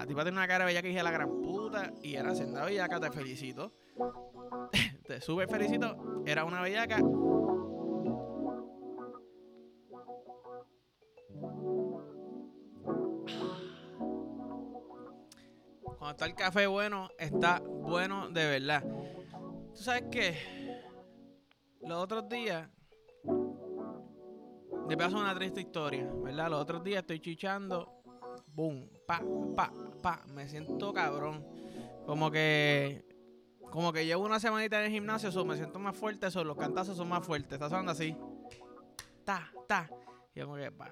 La tipa tiene una cara bella que dije la gran puta. Y era senda bellaca, te felicito. te sube felicito. Era una bellaca. Cuando está el café bueno, está bueno de verdad. ¿Tú sabes qué? Los otros días te paso una triste historia, ¿verdad? Los otros días estoy chichando, boom, pa, pa, pa, me siento cabrón. Como que, como que llevo una semanita en el gimnasio, eso, me siento más fuerte, eso, los cantazos son más fuertes, está sonando así, ta, ta, y como que, pa,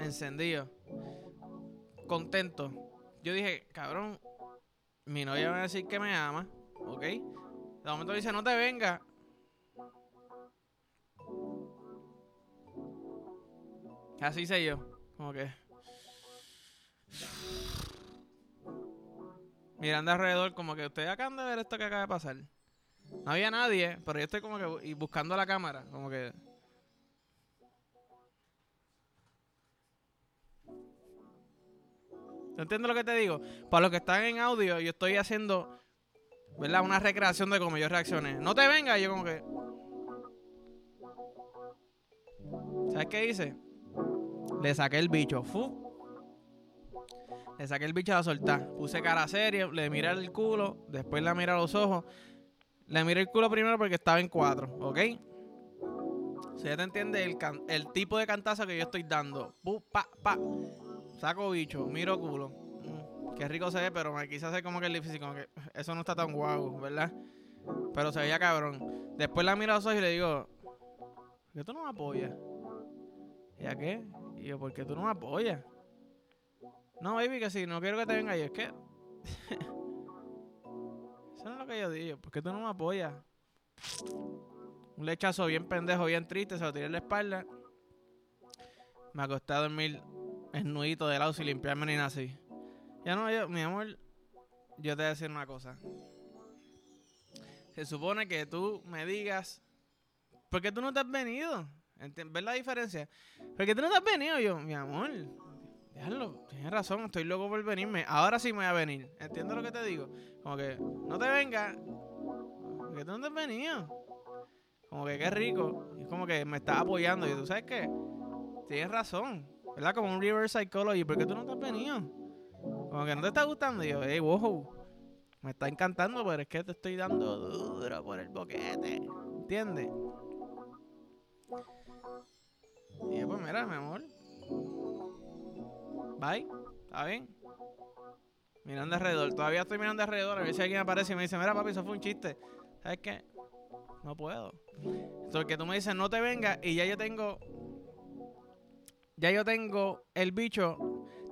encendido, contento. Yo dije, cabrón, mi novia va a decir que me ama, ¿ok? De momento dice, no te venga. Así sé yo. Como que. Mirando alrededor, como que ustedes acaban de ver esto que acaba de pasar. No había nadie, pero yo estoy como que y buscando la cámara, como que. ¿Te entiendes lo que te digo? Para los que están en audio, yo estoy haciendo, ¿verdad? Una recreación de cómo yo reaccioné. No te vengas, yo como que. ¿Sabes qué hice? Le saqué el bicho. Fu. Le saqué el bicho a la soltar. Puse cara seria, le miré el culo, después le miré a los ojos. Le miré el culo primero porque estaba en cuatro, ¿ok? Si ya te entiende el, el, tipo de cantazo que yo estoy dando. Pu, pa, pa. Saco bicho, miro culo. Mm, qué rico se ve, pero me quise hacer como que el difícil, como que eso no está tan guapo, ¿verdad? Pero se veía cabrón. Después la miro a los ojos y le digo, ¿por qué tú no me apoyas? ¿Y a qué? Y yo, ¿por qué tú no me apoyas? No, baby, que si no quiero que te venga. Y es que. Eso no es lo que yo digo. ¿Por qué tú no me apoyas? Un lechazo bien pendejo, bien triste. Se lo tiré en la espalda. Me acosté a dormir esnudito de lado sin limpiarme ni nada así. Ya no, yo, mi amor. Yo te voy a decir una cosa. Se supone que tú me digas. ¿Por qué tú no te has venido? ¿Ves la diferencia? Porque tú no te has venido yo, mi amor. Tienes razón, estoy loco por venirme. Ahora sí me voy a venir. ¿Entiendes lo que te digo? Como que, no te vengas. Porque tú no te has venido. Como que qué rico. Y es como que me estás apoyando. Y tú sabes qué? Tienes razón. ¿Verdad? Como un reverse psychology. ¿Por qué tú no te has venido? Como que no te está gustando. Y yo, hey, wow. Me está encantando, pero es que te estoy dando duro por el boquete. ¿Entiendes? Y pues mira, mi amor. Bye. ¿Está bien? Mirando alrededor. Todavía estoy mirando alrededor. A ver si alguien aparece y me dice, mira papi, eso fue un chiste. ¿Sabes qué? No puedo. Porque tú me dices, no te vengas y ya yo tengo... Ya yo tengo el bicho.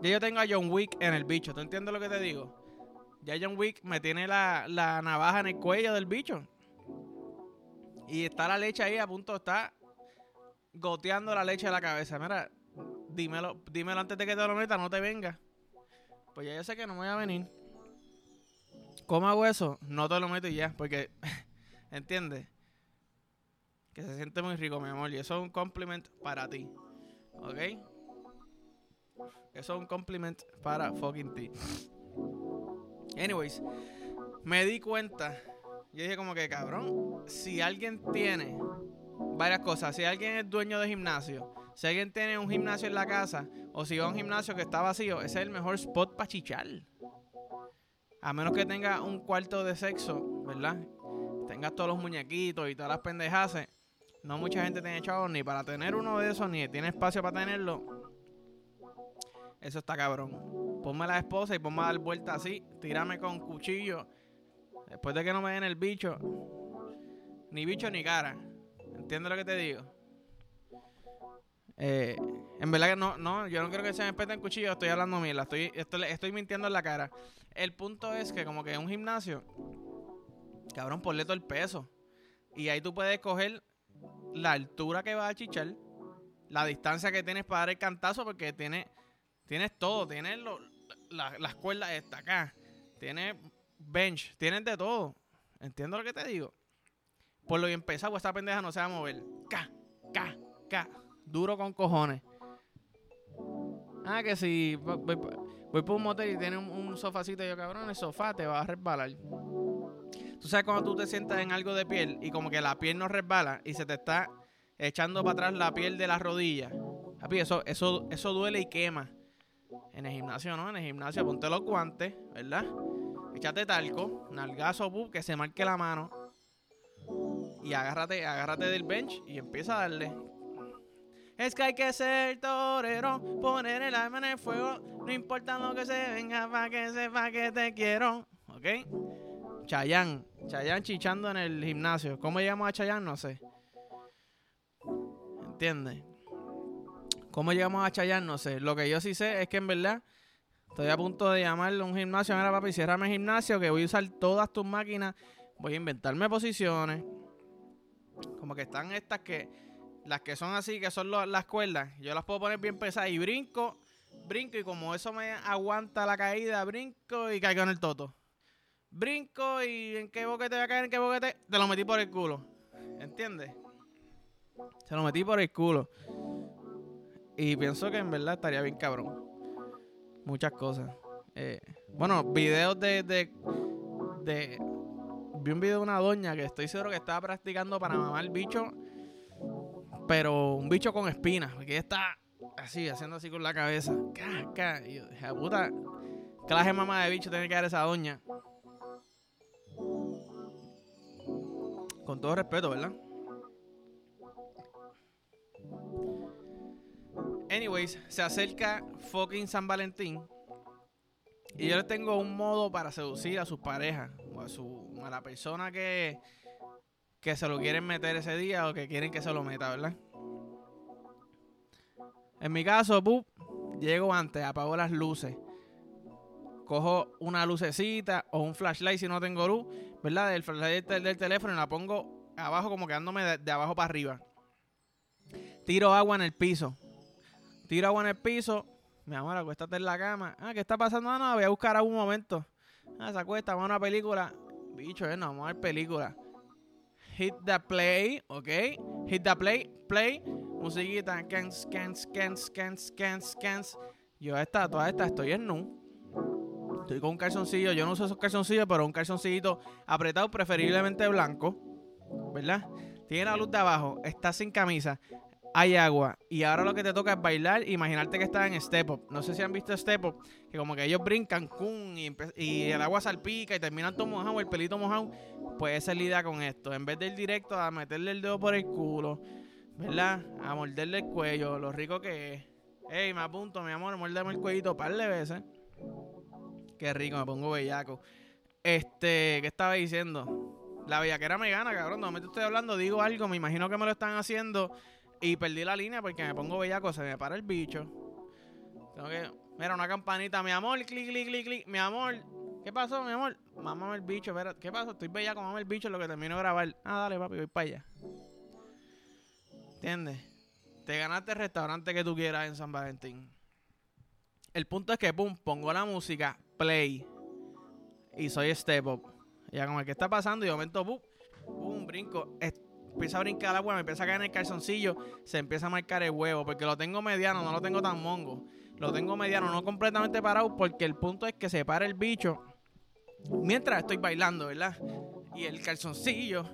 Ya yo tengo a John Wick en el bicho. ¿Tú entiendes lo que te digo? Ya John Wick me tiene la, la navaja en el cuello del bicho. Y está la leche ahí a punto, está goteando la leche de la cabeza. Mira, dímelo, dímelo antes de que te lo meta, no te venga. Pues ya yo sé que no me voy a venir. ¿Cómo hago eso? No te lo meto y ya, porque, ¿entiendes? Que se siente muy rico, mi amor. Y eso es un compliment para ti. ¿Ok? Eso es un compliment para fucking ti. Anyways, me di cuenta. Yo dije como que, cabrón, si alguien tiene varias cosas. Si alguien es dueño de gimnasio, si alguien tiene un gimnasio en la casa, o si va a un gimnasio que está vacío, ese es el mejor spot para chichar. A menos que tenga un cuarto de sexo, ¿verdad? Tengas todos los muñequitos y todas las pendejas. No mucha gente tiene chavos ni para tener uno de esos, ni tiene espacio para tenerlo. Eso está cabrón. Ponme la esposa y ponme a dar vuelta así. Tírame con cuchillo. Después de que no me den el bicho. Ni bicho ni cara. ¿Entiendes lo que te digo? Eh, en verdad que no, no, yo no quiero que se me pete en cuchillo, estoy hablando mierda, estoy, estoy, estoy mintiendo en la cara. El punto es que como que en un gimnasio, cabrón, ponle todo el peso. Y ahí tú puedes coger la altura que vas a chichar, la distancia que tienes para dar el cantazo, porque tienes, tienes todo, tienes las cuerdas esta acá, tienes bench, tienes de todo. ¿Entiendes lo que te digo? Por lo que empezado, esta pendeja no se va a mover. Ca, ca, ca. Duro con cojones. Ah, que si. Voy por un motel y tiene un, un sofacito yo, cabrón, el sofá te va a resbalar. Tú sabes cuando tú te sientas en algo de piel y como que la piel no resbala y se te está echando para atrás la piel de la rodilla. Papi, eso, eso, eso duele y quema. En el gimnasio, ¿no? En el gimnasio, ponte los guantes, ¿verdad? Échate talco, nalgazo, pup, que se marque la mano. Y agárrate, agárrate del bench y empieza a darle. Es que hay que ser torero, poner el alma en el fuego. No importa lo que se venga, para que sepa que te quiero. ¿Ok? Chayán, Chayán chichando en el gimnasio. ¿Cómo llegamos a Chayán? No sé. ¿Entiendes? ¿Cómo llegamos a Chayán? No sé. Lo que yo sí sé es que en verdad estoy a punto de llamarle a un gimnasio. Mira, papi, ciérrame el gimnasio que voy a usar todas tus máquinas. Voy a inventarme posiciones. Como que están estas que. Las que son así, que son las cuerdas. Yo las puedo poner bien pesadas y brinco. Brinco y como eso me aguanta la caída, brinco y caigo en el toto. Brinco y en qué boquete voy a caer, en qué boquete. Te lo metí por el culo. ¿Entiendes? Se lo metí por el culo. Y pienso que en verdad estaría bien cabrón. Muchas cosas. Eh, bueno, videos de, de, de, Vi un video de una doña que estoy seguro que estaba practicando para mamar bicho. Pero un bicho con espinas. Porque ella está así, haciendo así con la cabeza. Caca. Y yo dije, puta, clase mamá de bicho tiene que dar esa doña. Con todo respeto, ¿verdad? Anyways, se acerca fucking San Valentín. Y yo les tengo un modo para seducir a sus parejas. O a, su, a la persona que, que se lo quieren meter ese día o que quieren que se lo meta, ¿verdad? En mi caso, pup, llego antes, apago las luces. Cojo una lucecita o un flashlight si no tengo luz, ¿verdad? Del flashlight del, teléfono y la pongo abajo como quedándome de abajo para arriba. Tiro agua en el piso Tiro agua en el piso. Mi amor, acuéstate en la cama. Ah, ¿qué está pasando? Ah, no, voy a buscar algún momento. Ah, se acuesta, vamos a una película. Bicho, eh, no, vamos a ver película. Hit the play, ¿ok? Hit the play, play. Musiquita, scans, scans, scans, scans, scans, scans. Yo esta, toda esta, estoy en nu. Estoy con un calzoncillo. Yo no uso esos calzoncillos, pero un calzoncillito apretado, preferiblemente blanco. ¿Verdad? Tiene la luz de abajo. Está sin camisa hay agua. Y ahora lo que te toca es bailar. Imaginarte que estás en Step Up. No sé si han visto Step Up. Que como que ellos brincan cum, y, el agua salpica y terminan todo mojado, el pelito mojado. Pues esa es con esto. En vez de ir directo a meterle el dedo por el culo, ¿verdad? A morderle el cuello, lo rico que es. Ey, me apunto, mi amor, muérdeme el cuellito par de veces. Qué rico, me pongo bellaco. Este, ¿qué estaba diciendo? La bellaquera me gana, cabrón. No me estoy hablando, digo algo, me imagino que me lo están haciendo y perdí la línea porque me pongo bellaco, se me para el bicho. Tengo que. Mira, una campanita, mi amor, clic, clic, clic, clic. Mi amor, ¿qué pasó, mi amor? Mamá el bicho, espera, ¿qué pasó? Estoy bellaco, mamá el bicho, lo que termino de grabar. Ah, dale, papi, voy para allá. ¿Entiendes? Te ganaste el restaurante que tú quieras en San Valentín. El punto es que, pum, pongo la música, play. Y soy step up. Ya como, ¿qué está pasando? Y de momento, pum, pum, brinco empieza a brincar el agua, me empieza a caer en el calzoncillo, se empieza a marcar el huevo, porque lo tengo mediano, no lo tengo tan mongo. Lo tengo mediano, no completamente parado, porque el punto es que se para el bicho mientras estoy bailando, ¿verdad? Y el calzoncillo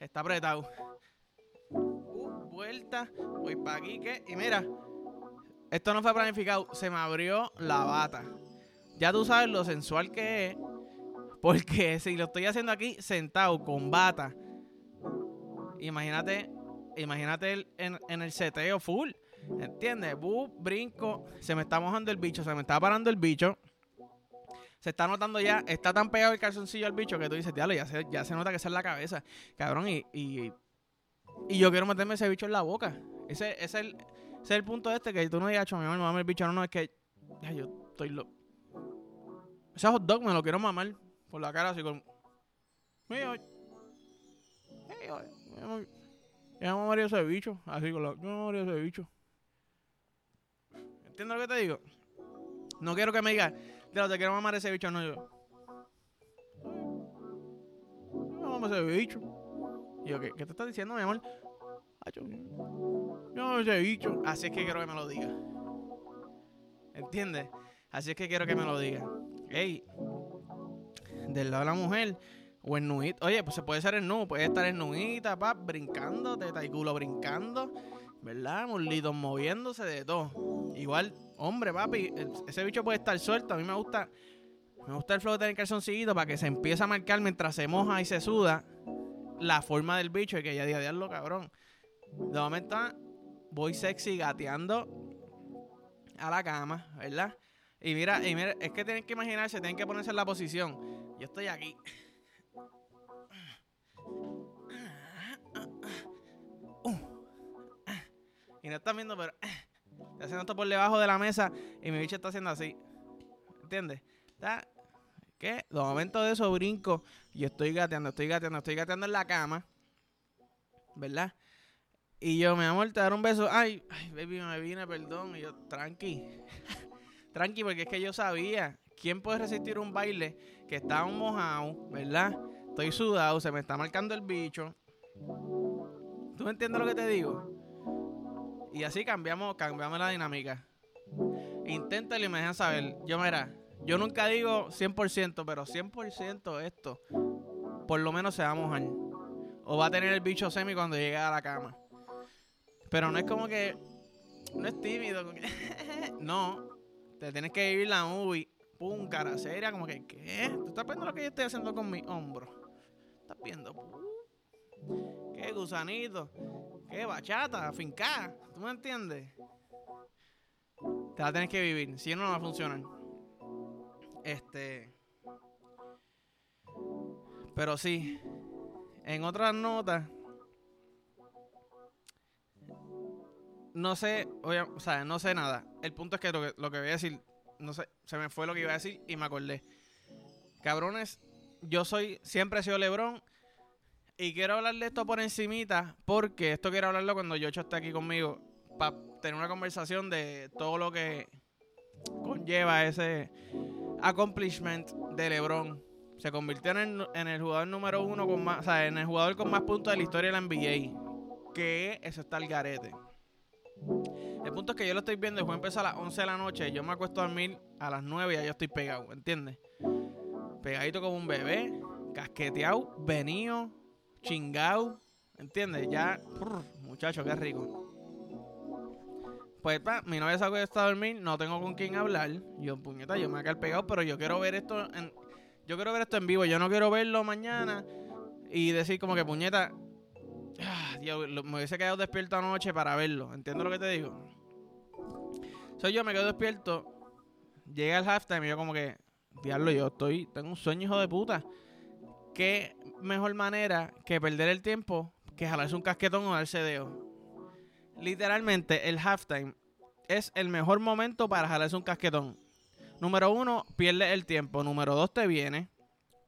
está apretado. Uh, vuelta, voy para aquí, ¿qué? Y mira, esto no fue planificado, se me abrió la bata. Ya tú sabes lo sensual que es, porque si lo estoy haciendo aquí sentado con bata, imagínate, imagínate en, el seteo full. ¿Entiendes? Bu, brinco, se me está mojando el bicho, se me está parando el bicho. Se está notando ya, está tan pegado el calzoncillo al bicho que tú dices, diablo, ya se, ya se nota que esa es la cabeza. Cabrón, y, y, yo quiero meterme ese bicho en la boca. Ese, es, el, es el punto este que tú no digas, mi amor, me el bicho. No, no, es que ya, yo estoy loco. Ese hot dog me lo quiero mamar por la cara así con... Mío. Yo me mamaría ese bicho. Así con la. Yo me mamaría ese bicho. ¿Entiendes lo que te digo? No quiero que me digas, te quiero mamar ese bicho. No, yo. Yo ese bicho. Yo, ¿qué, ¿qué te estás diciendo, mi amor? Yo, yo ese bicho. Así es que quiero que me lo diga. ¿Entiendes? Así es que quiero que me lo diga. Ey, del lado de la mujer, o en nuita. Oye, pues se puede ser en nu, puede estar en nuita, pap, brincando, teta y culo brincando, ¿verdad? Muslitos moviéndose de todo. Igual, hombre, papi, ese bicho puede estar suelto. A mí me gusta, me gusta el flow de tener calzoncillito para que se empiece a marcar mientras se moja y se suda la forma del bicho y que ya diga, diablo, cabrón. De momento voy sexy gateando a la cama, ¿verdad? Y mira, y mira, es que tienen que imaginarse, tienen que ponerse en la posición. Yo estoy aquí. Y no están viendo, pero estoy haciendo esto por debajo de la mesa y mi bicho está haciendo así. ¿Entiendes? ¿Está? ¿Qué? De momento de eso brinco y estoy gateando, estoy gateando, estoy gateando en la cama. ¿Verdad? Y yo, me amor, te dar un beso. Ay, ay, baby, me vine, perdón. Y yo, tranqui. tranqui, porque es que yo sabía. ¿Quién puede resistir un baile que está mojado, verdad? Estoy sudado, se me está marcando el bicho. ¿Tú me entiendes lo que te digo? Y así cambiamos, cambiamos la dinámica. Inténtalo y me dejan saber. Yo, mira, yo nunca digo 100%, pero 100% esto, por lo menos se va a mojar. O va a tener el bicho semi cuando llegue a la cama. Pero no es como que. No es tímido. no. Te tienes que vivir la movie. Pum, cara seria. Como que, ¿qué? ¿Tú estás viendo lo que yo estoy haciendo con mi hombro? ¿Estás viendo? ¿Qué gusanito? ¿Qué bachata? Finca. ¿Tú me entiendes? Te la tienes que vivir. Si no, no va a funcionar. Este. Pero sí. En otras notas no sé, o sea, no sé nada. El punto es que lo, que lo que voy a decir, no sé, se me fue lo que iba a decir y me acordé. Cabrones, yo soy, siempre he sido Lebron y quiero hablar de esto por encimita porque esto quiero hablarlo cuando Yocho esté aquí conmigo para tener una conversación de todo lo que conlleva ese accomplishment de LeBron. Se convirtió en el, en el jugador número uno con más, o sea, en el jugador con más puntos de la historia de la NBA. Que eso está el garete. El punto es que yo lo estoy viendo, el juego empieza a las 11 de la noche, yo me acuesto a dormir a las 9 y ya yo estoy pegado, ¿entiendes? Pegadito como un bebé, casqueteado, venido, chingado, ¿entiendes? Ya, muchacho, qué rico. Pues, pa, mi novia se acuesta a dormir, no tengo con quién hablar. Yo, puñeta, yo me voy a pegado, pero yo quiero ver esto en, yo quiero ver esto en vivo, yo no quiero verlo mañana y decir como que, puñeta, Ah, me hubiese quedado despierto anoche para verlo. ¿Entiendes lo que te digo? Soy yo, me quedo despierto. Llega el halftime y yo como que, diablo, yo estoy, tengo un sueño hijo de puta. ¿Qué mejor manera que perder el tiempo que jalarse un casquetón o darse dedo? Literalmente, el halftime es el mejor momento para jalarse un casquetón. Número uno, pierde el tiempo. Número dos, te viene.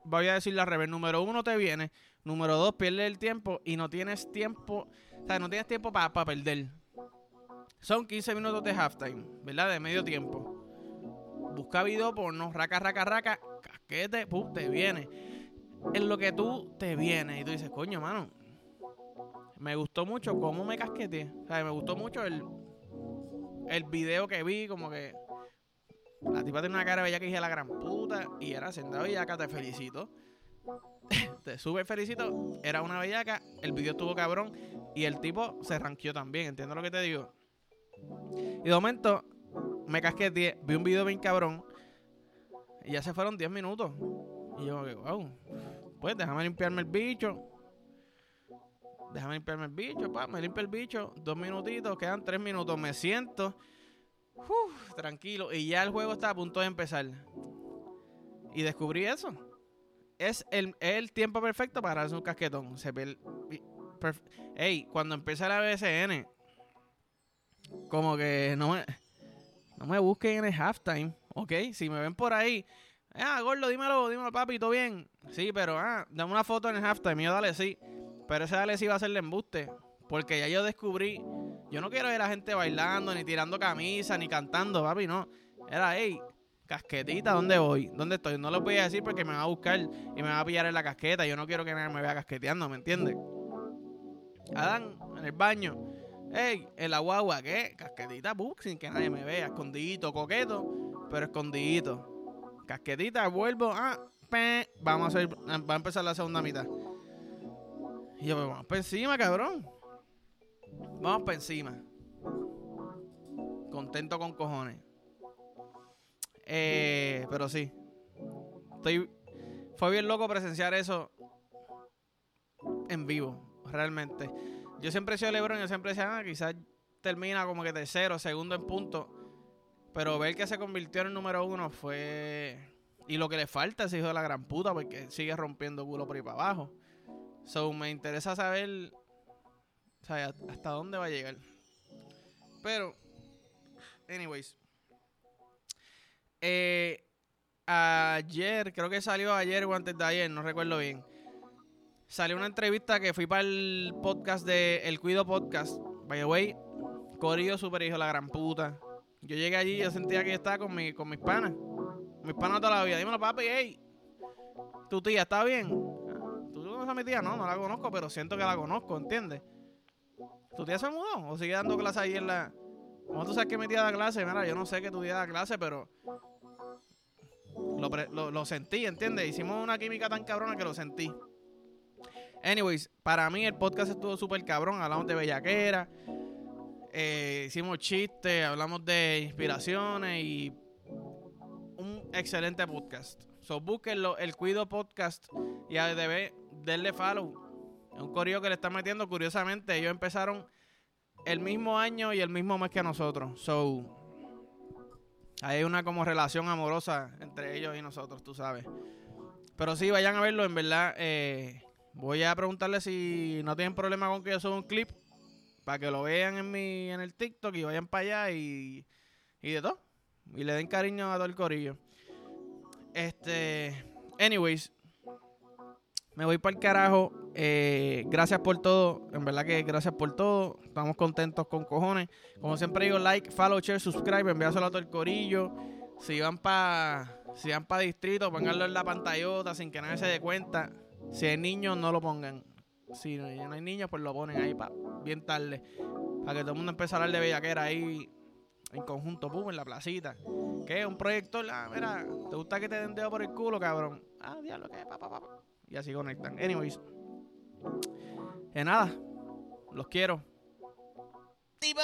Voy a decir la revés. Número uno, te viene. Número dos, pierdes el tiempo y no tienes tiempo, o sea, no tienes tiempo para perder. Son 15 minutos de halftime, ¿verdad? De medio tiempo. Busca video porno, raca, raca, raca, casquete, pum, te viene. En lo que tú te vienes y tú dices, coño, mano, me gustó mucho cómo me casquete. O sea, me gustó mucho el, el video que vi, como que la tipa tiene una cara bella que dije la gran puta y era sentado acá te felicito. te sube felicito, era una bellaca, el video estuvo cabrón y el tipo se ranqueó también, ¿entiendes lo que te digo? Y de momento me casqué 10, vi un video bien cabrón y ya se fueron 10 minutos. Y yo, wow, pues déjame limpiarme el bicho. Déjame limpiarme el bicho, pa, me limpio el bicho, dos minutitos, quedan tres minutos, me siento, tranquilo, y ya el juego está a punto de empezar. Y descubrí eso es el, el tiempo perfecto para hacer un casquetón. Se Ey, cuando empieza la BSN, como que no me, no me busquen en el halftime, ¿ok? Si me ven por ahí, ah, gordo, dímelo, dímelo, papi, ¿todo bien? Sí, pero, ah, dame una foto en el halftime, yo dale sí. Pero ese dale sí va a ser el embuste, porque ya yo descubrí, yo no quiero ver a gente bailando, ni tirando camisa, ni cantando, papi, no. Era, hey, casquetita, ¿dónde voy? ¿Dónde estoy? No lo voy a decir porque me va a buscar y me va a pillar en la casqueta. Yo no quiero que nadie me vea casqueteando, ¿me entiendes? Adán, en el baño. Ey, en la guagua, ¿qué? Casquetita, sin que nadie me vea, escondidito, coqueto. pero escondidito. Casquetita, vuelvo, ah, vamos a hacer, va a empezar la segunda mitad. Y yo, pues vamos para encima, cabrón. Vamos para encima. Contento con cojones. Eh, pero sí. Estoy, fue bien loco presenciar eso en vivo, realmente. Yo siempre he sido LeBron, yo siempre decía, ah, quizás termina como que tercero, segundo en punto. Pero ver que se convirtió en el número uno fue. Y lo que le falta es hijo de la gran puta, porque sigue rompiendo culo por ahí para abajo. So, me interesa saber. Hasta dónde va a llegar. Pero. Anyways. Eh, ayer, creo que salió ayer o antes de ayer, no recuerdo bien. Salió una entrevista que fui para el podcast de El Cuido Podcast. By the way, Corillo super hijo la gran puta. Yo llegué allí y yo sentía que estaba con, mi, con mis panas. Mis panas toda la vida. Dímelo, papi, hey. ¿Tu tía está bien? ¿Tú conoces a mi tía? No, no la conozco, pero siento que la conozco, ¿entiendes? ¿Tu tía se mudó? ¿O sigue dando clase ahí en la...? ¿Cómo tú sabes que mi tía da clase? Mira, yo no sé que tu tía da clase, pero... Lo, lo sentí, ¿entiendes? Hicimos una química tan cabrona que lo sentí. Anyways, para mí el podcast estuvo súper cabrón. Hablamos de bellaquera. Eh, hicimos chistes, hablamos de inspiraciones y un excelente podcast. So, búsquenlo, el Cuido Podcast y a debe denle follow. Es un corillo que le están metiendo. Curiosamente, ellos empezaron el mismo año y el mismo mes que nosotros. So, hay una como relación amorosa entre ellos y nosotros, tú sabes. Pero sí, vayan a verlo, en verdad. Eh, voy a preguntarle si no tienen problema con que yo suba un clip para que lo vean en mi en el TikTok y vayan para allá y, y de todo. Y le den cariño a todo el corillo. Este, anyways, me voy para el carajo. Eh, gracias por todo. En verdad que gracias por todo. Estamos contentos con cojones. Como siempre digo, like, follow, share, subscribe, envíaselo a todo el corillo. Si van para si van para distrito, pónganlo en la pantallota sin que nadie se dé cuenta. Si hay niños, no lo pongan. Si no hay niños, pues lo ponen ahí pa, bien tarde. Para que todo el mundo empiece a hablar de bellaquera ahí en conjunto, pum, en la placita. ¿Qué? Un proyector, ah, mira, ¿te gusta que te den dedo por el culo, cabrón? Ah, diablo, ¿qué? Pa, pa, pa. Y así conectan. Anyways. De nada. Los quiero. ¡Tipo!